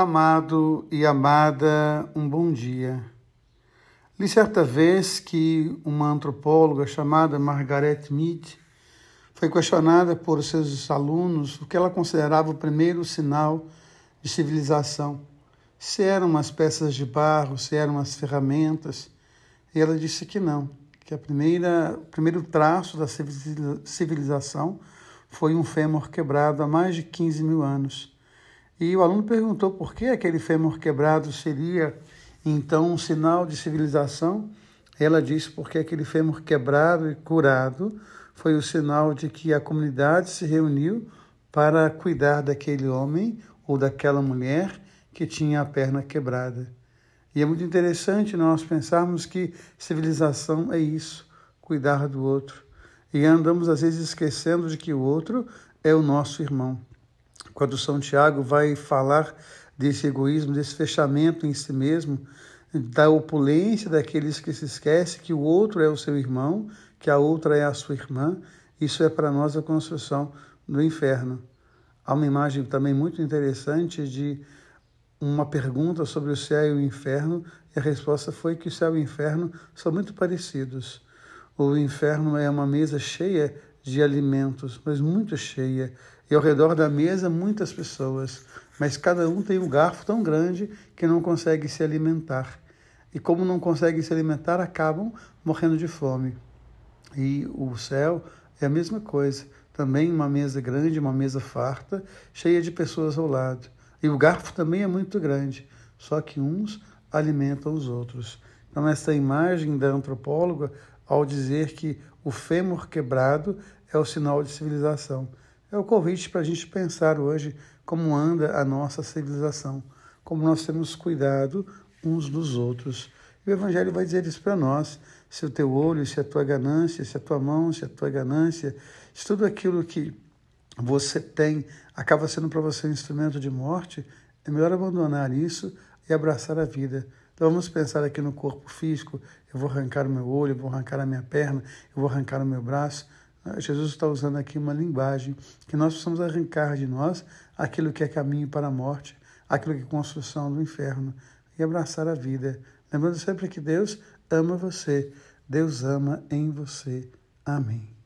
Amado e amada, um bom dia. Li certa vez que uma antropóloga chamada Margaret Mead foi questionada por seus alunos o que ela considerava o primeiro sinal de civilização. Se eram as peças de barro, se eram as ferramentas. E ela disse que não, que a primeira, o primeiro traço da civilização foi um fêmur quebrado há mais de 15 mil anos. E o aluno perguntou por que aquele fêmur quebrado seria então um sinal de civilização. Ela disse porque aquele fêmur quebrado e curado foi o sinal de que a comunidade se reuniu para cuidar daquele homem ou daquela mulher que tinha a perna quebrada. E é muito interessante nós pensarmos que civilização é isso, cuidar do outro. E andamos às vezes esquecendo de que o outro é o nosso irmão quando São Tiago vai falar desse egoísmo, desse fechamento em si mesmo, da opulência daqueles que se esquecem que o outro é o seu irmão, que a outra é a sua irmã, isso é para nós a construção do inferno. Há uma imagem também muito interessante de uma pergunta sobre o céu e o inferno, e a resposta foi que o céu e o inferno são muito parecidos. O inferno é uma mesa cheia de alimentos, mas muito cheia. E ao redor da mesa, muitas pessoas, mas cada um tem um garfo tão grande que não consegue se alimentar. E como não conseguem se alimentar, acabam morrendo de fome. E o céu é a mesma coisa. Também uma mesa grande, uma mesa farta, cheia de pessoas ao lado. E o garfo também é muito grande, só que uns alimentam os outros. Então, essa imagem da antropóloga, ao dizer que o fêmur quebrado é o sinal de civilização. É o convite para a gente pensar hoje como anda a nossa civilização, como nós temos cuidado uns dos outros. E o Evangelho vai dizer isso para nós: se o teu olho, se a tua ganância, se a tua mão, se a tua ganância, se tudo aquilo que você tem acaba sendo para você um instrumento de morte, é melhor abandonar isso e abraçar a vida. Então vamos pensar aqui no corpo físico: eu vou arrancar o meu olho, eu vou arrancar a minha perna, eu vou arrancar o meu braço. Ah, Jesus está usando aqui uma linguagem que nós precisamos arrancar de nós aquilo que é caminho para a morte, aquilo que é construção do inferno e abraçar a vida. Lembrando sempre que Deus ama você, Deus ama em você. Amém.